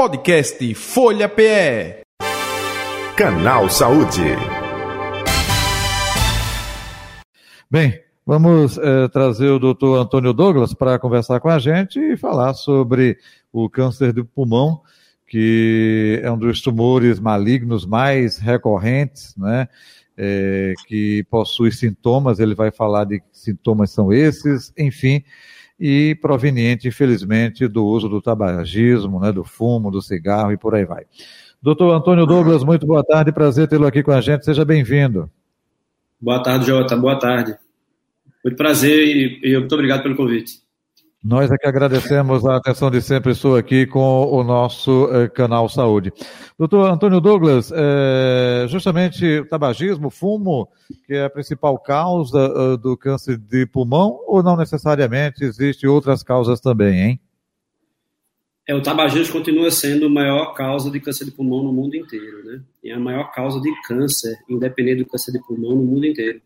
Podcast Folha PE. Canal Saúde. Bem, vamos é, trazer o doutor Antônio Douglas para conversar com a gente e falar sobre o câncer do pulmão, que é um dos tumores malignos mais recorrentes, né? É, que possui sintomas, ele vai falar de que sintomas são esses, enfim, e proveniente, infelizmente, do uso do tabagismo, né, do fumo, do cigarro e por aí vai. Doutor Antônio Douglas, muito boa tarde, prazer tê-lo aqui com a gente, seja bem-vindo. Boa tarde, Jota, boa tarde. Muito prazer e, e muito obrigado pelo convite. Nós é que agradecemos a atenção de sempre sua aqui com o nosso eh, canal Saúde. Doutor Antônio Douglas, eh, justamente tabagismo, fumo, que é a principal causa uh, do câncer de pulmão, ou não necessariamente existem outras causas também, hein? É, o tabagismo continua sendo a maior causa de câncer de pulmão no mundo inteiro, né? E é a maior causa de câncer, independente do câncer de pulmão, no mundo inteiro.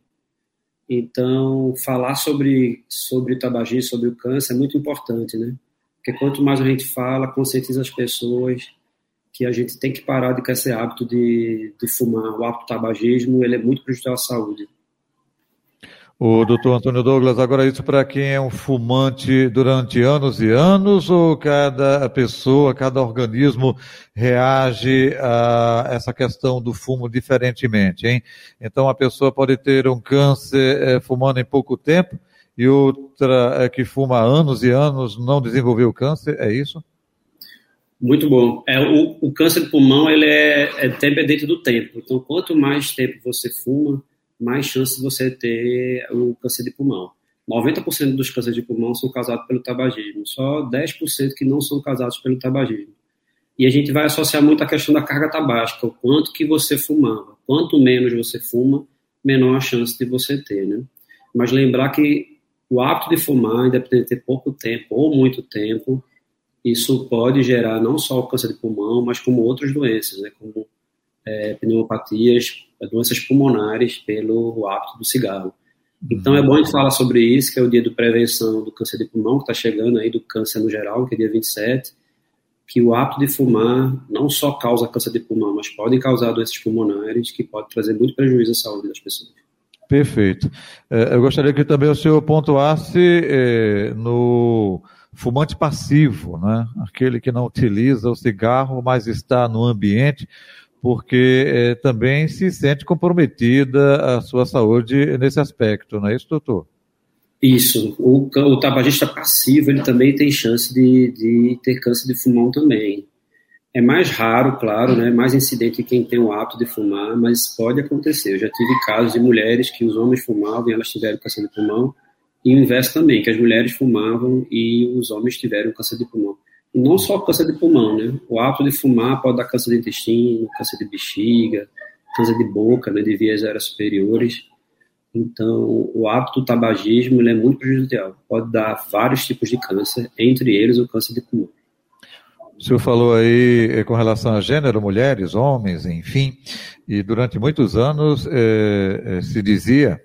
Então, falar sobre, sobre o tabagismo, sobre o câncer é muito importante, né? Porque quanto mais a gente fala, conscientiza as pessoas que a gente tem que parar de com esse hábito de, de fumar. O hábito do tabagismo, ele é muito prejudicial à saúde. O doutor Antônio Douglas, agora isso para quem é um fumante durante anos e anos ou cada pessoa, cada organismo reage a essa questão do fumo diferentemente, hein? Então a pessoa pode ter um câncer é, fumando em pouco tempo e outra é, que fuma há anos e anos não desenvolveu câncer, é isso? Muito bom. É, o, o câncer de pulmão ele é, é dependente do tempo. Então quanto mais tempo você fuma, mais chance de você ter o câncer de pulmão. 90% dos cânceres de pulmão são causados pelo tabagismo, só 10% que não são causados pelo tabagismo. E a gente vai associar muito a questão da carga tabágica, o quanto que você fumava. Quanto menos você fuma, menor a chance de você ter, né? Mas lembrar que o hábito de fumar, independente de ter pouco tempo ou muito tempo, isso pode gerar não só o câncer de pulmão, mas como outras doenças, né? Como é, pneumopatias, doenças pulmonares pelo hábito do cigarro. Então é bom a gente falar sobre isso, que é o dia de prevenção do câncer de pulmão, que está chegando aí, do câncer no geral, que é dia 27, que o hábito de fumar não só causa câncer de pulmão, mas pode causar doenças pulmonares, que pode trazer muito prejuízo à saúde das pessoas. Perfeito. É, eu gostaria que também o senhor pontuasse é, no fumante passivo, né? aquele que não utiliza o cigarro, mas está no ambiente porque é, também se sente comprometida a sua saúde nesse aspecto, não é isso, doutor? Isso. O, o tabagista passivo, ele também tem chance de, de ter câncer de pulmão também. É mais raro, claro, né? mais incidente quem tem o hábito de fumar, mas pode acontecer. Eu já tive casos de mulheres que os homens fumavam e elas tiveram câncer de pulmão, e o inverso também, que as mulheres fumavam e os homens tiveram câncer de pulmão não só câncer de pulmão, né? O hábito de fumar pode dar câncer de intestino, câncer de bexiga, câncer de boca, né, de vias aéreas superiores. Então, o hábito do tabagismo é muito prejudicial. Pode dar vários tipos de câncer, entre eles o câncer de pulmão. O senhor falou aí eh, com relação a gênero, mulheres, homens, enfim, e durante muitos anos eh, eh, se dizia,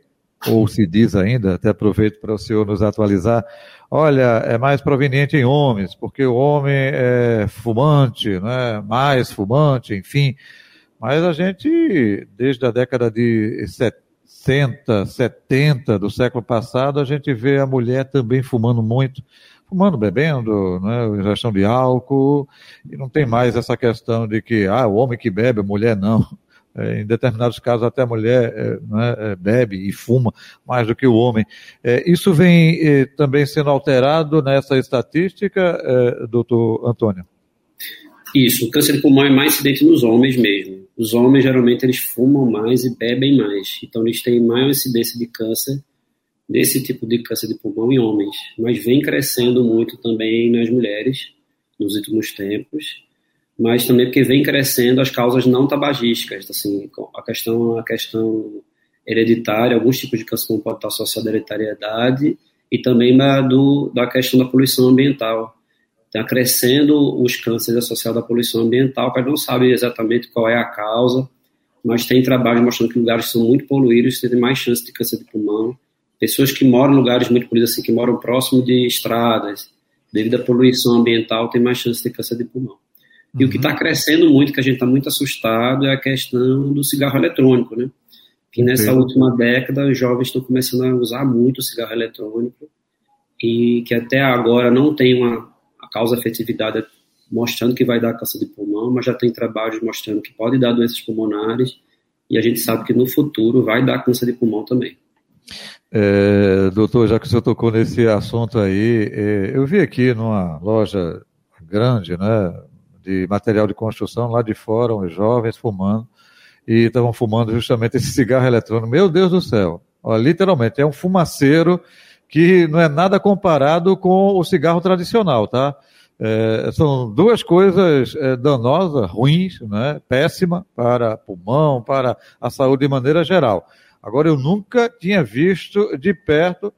ou se diz ainda, até aproveito para o senhor nos atualizar, olha, é mais proveniente em homens, porque o homem é fumante, né? mais fumante, enfim. Mas a gente, desde a década de 60, 70 do século passado, a gente vê a mulher também fumando muito, fumando, bebendo, né, ingestão de álcool, e não tem mais essa questão de que, ah, o homem que bebe, a mulher não. É, em determinados casos, até a mulher né, bebe e fuma mais do que o homem. Isso vem também sendo alterado nessa estatística, é, doutor Antônio? Isso, o câncer de pulmão é mais incidente nos homens mesmo. Os homens, geralmente, eles fumam mais e bebem mais. Então, eles têm maior incidência de câncer, desse tipo de câncer de pulmão em homens. Mas vem crescendo muito também nas mulheres, nos últimos tempos mas também porque vem crescendo as causas não tabagísticas, assim, a questão, a questão hereditária, alguns tipos de câncer podem estar associados à hereditariedade e também da, do, da questão da poluição ambiental. Está crescendo os cânceres associados à poluição ambiental, gente não sabe exatamente qual é a causa, mas tem trabalhos mostrando que lugares que são muito poluídos têm mais chance de câncer de pulmão. Pessoas que moram em lugares muito poluídos, assim, que moram próximo de estradas, devido à poluição ambiental, têm mais chance de câncer de pulmão. E o que está crescendo muito, que a gente está muito assustado, é a questão do cigarro eletrônico, né? Que nessa última década os jovens estão começando a usar muito o cigarro eletrônico e que até agora não tem uma a causa efetividade mostrando que vai dar câncer de pulmão, mas já tem trabalhos mostrando que pode dar doenças pulmonares e a gente sabe que no futuro vai dar câncer de pulmão também. É, doutor, já que o senhor tocou nesse assunto aí, é, eu vi aqui numa loja grande, né, de material de construção, lá de fora, uns jovens fumando, e estavam fumando justamente esse cigarro eletrônico. Meu Deus do céu! Ó, literalmente, é um fumaceiro que não é nada comparado com o cigarro tradicional, tá? É, são duas coisas é, danosas, ruins, né? péssima para pulmão, para a saúde de maneira geral. Agora, eu nunca tinha visto de perto,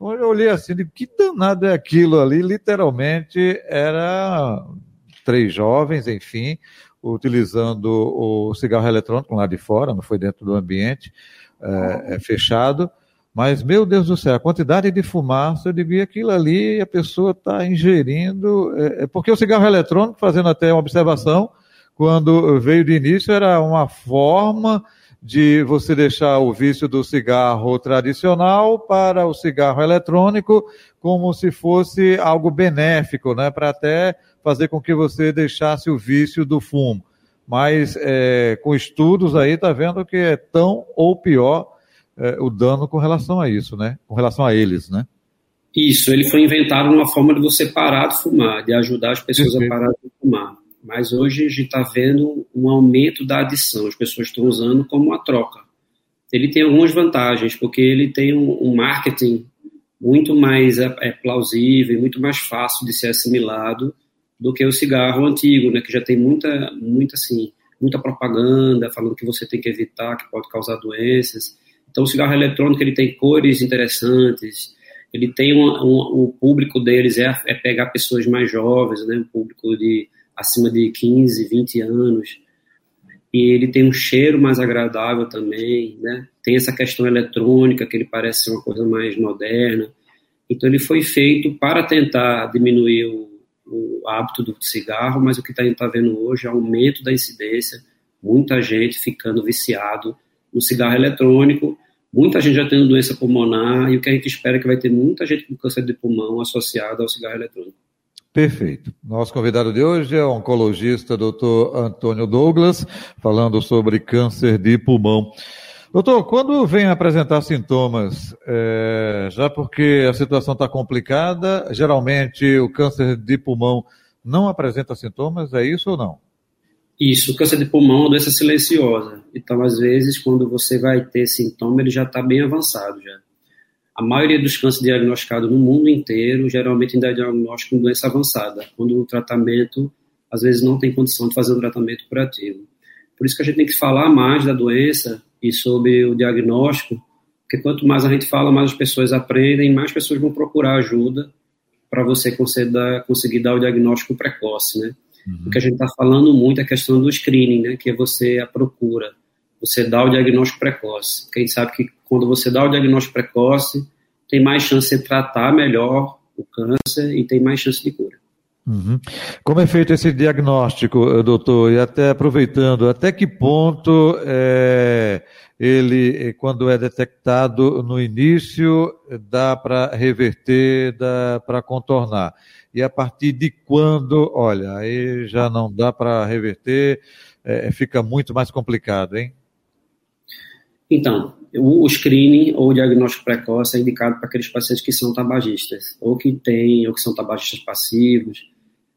eu olhei assim, de que danado é aquilo ali? Literalmente, era três jovens, enfim, utilizando o cigarro eletrônico lá de fora, não foi dentro do ambiente é, é fechado, mas, meu Deus do céu, a quantidade de fumaça, eu digo, aquilo ali a pessoa está ingerindo. É, porque o cigarro eletrônico, fazendo até uma observação, quando veio de início, era uma forma de você deixar o vício do cigarro tradicional para o cigarro eletrônico, como se fosse algo benéfico, né? Para até fazer com que você deixasse o vício do fumo. Mas é, com estudos aí, está vendo que é tão ou pior é, o dano com relação a isso, né? Com relação a eles, né? Isso, ele foi inventado uma forma de você parar de fumar, de ajudar as pessoas Perfeito. a parar de fumar. Mas hoje a gente está vendo um aumento da adição, as pessoas estão usando como uma troca. Ele tem algumas vantagens, porque ele tem um, um marketing muito mais é, é, plausível, muito mais fácil de ser assimilado do que o cigarro antigo, né, que já tem muita, muita assim, muita propaganda falando que você tem que evitar, que pode causar doenças. Então, o cigarro eletrônico ele tem cores interessantes, ele tem um, um, o público deles é, é, pegar pessoas mais jovens, né, um público de acima de 15, 20 anos, e ele tem um cheiro mais agradável também, né, tem essa questão eletrônica que ele parece ser uma coisa mais moderna. Então, ele foi feito para tentar diminuir o, o hábito do cigarro, mas o que a gente está vendo hoje é aumento da incidência, muita gente ficando viciado no cigarro eletrônico, muita gente já tendo doença pulmonar e o que a gente espera é que vai ter muita gente com câncer de pulmão associado ao cigarro eletrônico. Perfeito. Nosso convidado de hoje é o oncologista Dr. Antônio Douglas, falando sobre câncer de pulmão. Doutor, quando vem apresentar sintomas, é, já porque a situação está complicada, geralmente o câncer de pulmão não apresenta sintomas, é isso ou não? Isso, o câncer de pulmão é uma doença silenciosa. Então, às vezes, quando você vai ter sintoma, ele já está bem avançado já. A maioria dos cânceres diagnosticados no mundo inteiro, geralmente ainda é diagnóstico com doença avançada, quando o tratamento, às vezes, não tem condição de fazer um tratamento curativo. Por isso que a gente tem que falar mais da doença e sobre o diagnóstico, porque quanto mais a gente fala, mais as pessoas aprendem, mais pessoas vão procurar ajuda para você conseguir dar o diagnóstico precoce, né? Uhum. O que a gente está falando muito é a questão do screening, né, que é você a procura, você dá o diagnóstico precoce. Quem sabe que quando você dá o diagnóstico precoce, tem mais chance de tratar melhor o câncer e tem mais chance de cura. Uhum. Como é feito esse diagnóstico, eh, doutor? E até aproveitando, até que ponto é, ele, eh, quando é detectado no início, dá para reverter, dá para contornar? e a partir de quando, olha, aí já não dá para reverter, é, fica muito mais complicado, hein? Então, o screening ou o diagnóstico precoce é indicado para aqueles pacientes que são tabagistas, ou que têm, ou que são tabagistas passivos,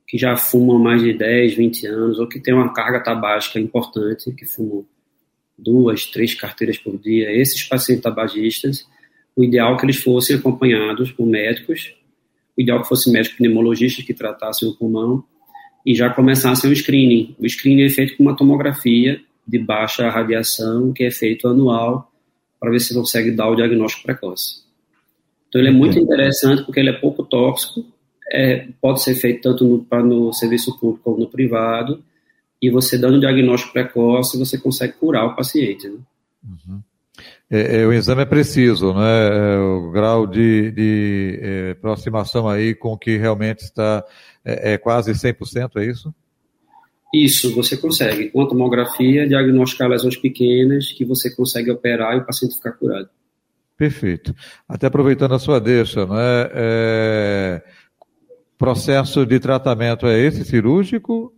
que já fumam mais de 10, 20 anos, ou que têm uma carga tabágica importante, que fumam duas, três carteiras por dia. Esses pacientes tabagistas, o ideal é que eles fossem acompanhados por médicos o ideal que fosse médico pneumologista que tratasse o pulmão e já começasse o screening. O screening é feito com uma tomografia de baixa radiação, que é feito anual, para ver se consegue dar o diagnóstico precoce. Então ele é muito interessante porque ele é pouco tóxico, é, pode ser feito tanto no, no serviço público como no privado, e você dando o diagnóstico precoce, você consegue curar o paciente. Né? Uhum. É, é, o exame é preciso, né? É, o grau de, de é, aproximação aí com o que realmente está é, é quase 100%, é isso? Isso, você consegue. Com a tomografia, diagnosticar lesões pequenas que você consegue operar e o paciente ficar curado. Perfeito. Até aproveitando a sua deixa, não é, é... processo de tratamento é esse cirúrgico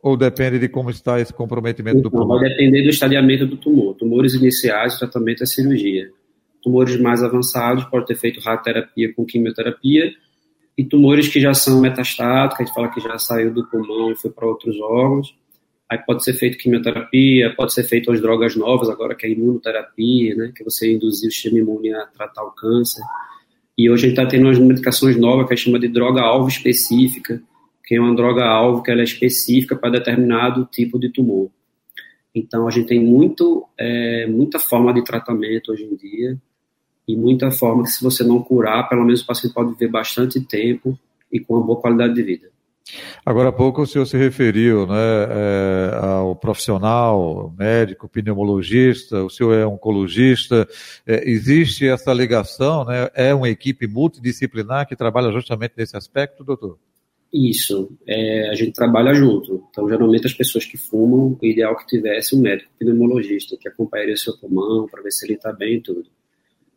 ou depende de como está esse comprometimento então, do pulmão? Vai depender do estadiamento do tumor. Tumores iniciais, o tratamento é cirurgia. Tumores mais avançados, pode ter feito radioterapia com quimioterapia. E tumores que já são metastáticos, a gente fala que já saiu do pulmão e foi para outros órgãos. Aí pode ser feito quimioterapia, pode ser feito as drogas novas agora, que é imunoterapia, né? Que você induzir o sistema imune a tratar o câncer. E hoje a gente está tendo umas medicações novas que a gente chama de droga-alvo específica, que é uma droga-alvo que ela é específica para determinado tipo de tumor. Então a gente tem muito, é, muita forma de tratamento hoje em dia e muita forma que se você não curar, pelo menos o paciente pode viver bastante tempo e com uma boa qualidade de vida. Agora há pouco o senhor se referiu né, é, ao profissional, médico, pneumologista, o senhor é oncologista. É, existe essa ligação, né? É uma equipe multidisciplinar que trabalha justamente nesse aspecto, doutor? Isso, é, a gente trabalha junto. Então, geralmente, as pessoas que fumam, o ideal é que tivesse um médico pneumologista que acompanharia seu pulmão para ver se ele está bem e tudo.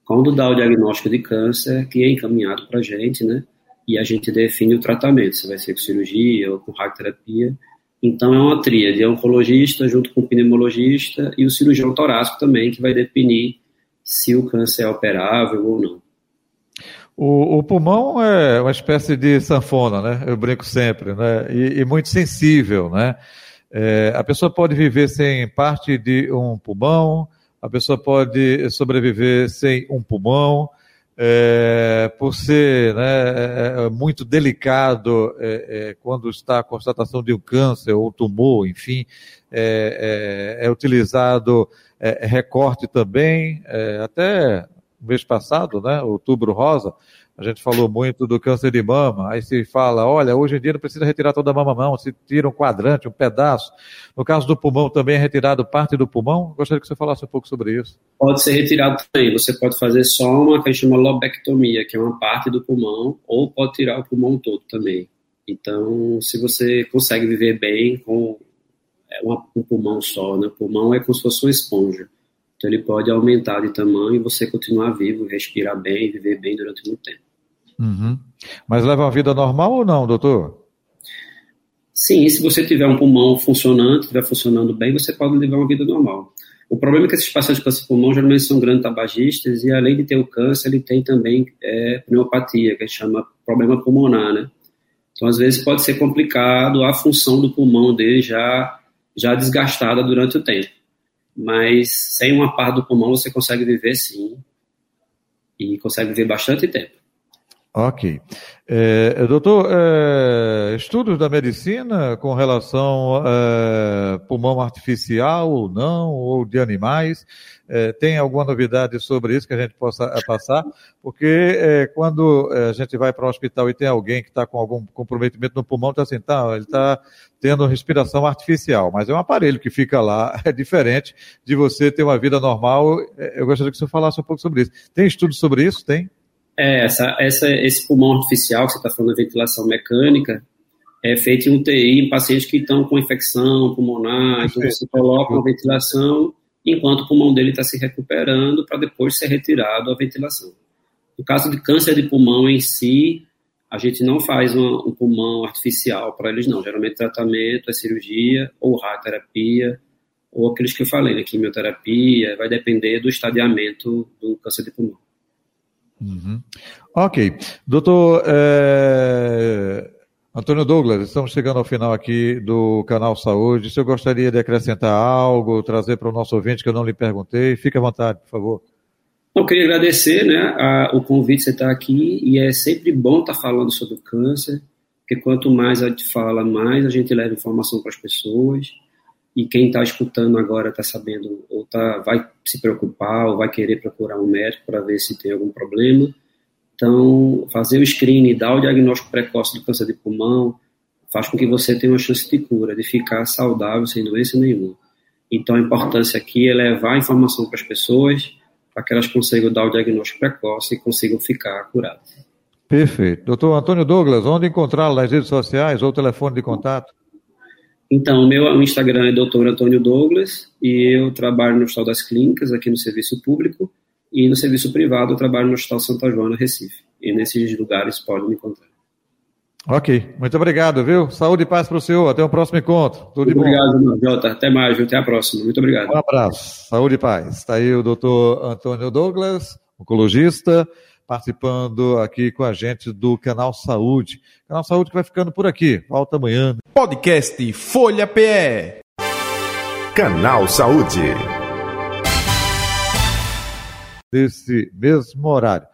Quando dá o diagnóstico de câncer, que é encaminhado para a gente, né? E a gente define o tratamento, se vai ser com cirurgia ou com radioterapia. Então, é uma tríade, é oncologista junto com o pneumologista e o cirurgião torácico também, que vai definir se o câncer é operável ou não. O, o, pulmão é uma espécie de sanfona, né? Eu brinco sempre, né? E, e muito sensível, né? É, a pessoa pode viver sem parte de um pulmão, a pessoa pode sobreviver sem um pulmão, é, por ser né, é, é muito delicado é, é, quando está a constatação de um câncer ou tumor, enfim, é, é utilizado recorte também, até mês passado, né, outubro rosa, a gente falou muito do câncer de mama, aí se fala, olha, hoje em dia não precisa retirar toda a mama não, se tira um quadrante, um pedaço. No caso do pulmão também é retirado parte do pulmão? Gostaria que você falasse um pouco sobre isso. Pode ser retirado também, você pode fazer só uma que a gente chama lobectomia, que é uma parte do pulmão, ou pode tirar o pulmão todo também. Então, se você consegue viver bem com é, um pulmão só, né? O pulmão é como se fosse uma esponja. Então ele pode aumentar de tamanho e você continuar vivo, respirar bem, viver bem durante muito tempo. Uhum. Mas leva uma vida normal ou não, doutor? Sim, se você tiver um pulmão funcionante, estiver funcionando bem, você pode levar uma vida normal. O problema é que esses pacientes com câncer pulmão geralmente são grandes tabagistas e além de ter o câncer, ele tem também é, pneumopatia, que a gente chama problema pulmonar, né? Então, às vezes pode ser complicado a função do pulmão dele já, já desgastada durante o tempo. Mas sem uma parte do pulmão você consegue viver sim e consegue viver bastante tempo. Ok. É, doutor, é, estudos da medicina com relação a é, pulmão artificial ou não, ou de animais, é, tem alguma novidade sobre isso que a gente possa é, passar? Porque é, quando a gente vai para o hospital e tem alguém que está com algum comprometimento no pulmão, está assim, tá, ele está tendo respiração artificial, mas é um aparelho que fica lá, é diferente de você ter uma vida normal. Eu gostaria que você falasse um pouco sobre isso. Tem estudos sobre isso? Tem? É, essa, essa, esse pulmão artificial que você está falando, a ventilação mecânica, é feito em UTI em pacientes que estão com infecção pulmonar, então você coloca uma ventilação enquanto o pulmão dele está se recuperando para depois ser retirado a ventilação. No caso de câncer de pulmão em si, a gente não faz uma, um pulmão artificial para eles não. Geralmente tratamento é cirurgia ou radioterapia ou aqueles que eu falei, né, quimioterapia, vai depender do estadiamento do câncer de pulmão. Uhum. Ok. Doutor é... Antônio Douglas, estamos chegando ao final aqui do canal Saúde. Se eu gostaria de acrescentar algo, trazer para o nosso ouvinte que eu não lhe perguntei, fique à vontade, por favor. Eu queria agradecer né, a, o convite de você estar aqui e é sempre bom estar falando sobre o câncer, porque quanto mais a gente fala, mais a gente leva informação para as pessoas e quem está escutando agora está sabendo ou tá, vai se preocupar ou vai querer procurar um médico para ver se tem algum problema. Então, fazer o screening, dar o diagnóstico precoce do câncer de pulmão, faz com que você tenha uma chance de cura, de ficar saudável, sem doença nenhuma. Então, a importância aqui é levar a informação para as pessoas, para que elas consigam dar o diagnóstico precoce e consigam ficar curadas. Perfeito. Doutor Antônio Douglas, onde encontrá-lo nas redes sociais ou telefone de contato? Então, o meu Instagram é Dr. Antônio Douglas e eu trabalho no Hospital das Clínicas, aqui no serviço público, e no serviço privado eu trabalho no Hospital Santa Joana, Recife. E nesses lugares podem me encontrar. Ok, muito obrigado, viu? Saúde e paz para o senhor. Até o próximo encontro. Tudo muito obrigado, Jota. Até mais, viu? Até a próxima. Muito obrigado. Um abraço. Saúde e paz. Está aí o doutor Antônio Douglas, oncologista, participando aqui com a gente do Canal Saúde. Canal Saúde que vai ficando por aqui. Volta amanhã. Podcast Folha PE. Canal Saúde. Nesse mesmo horário.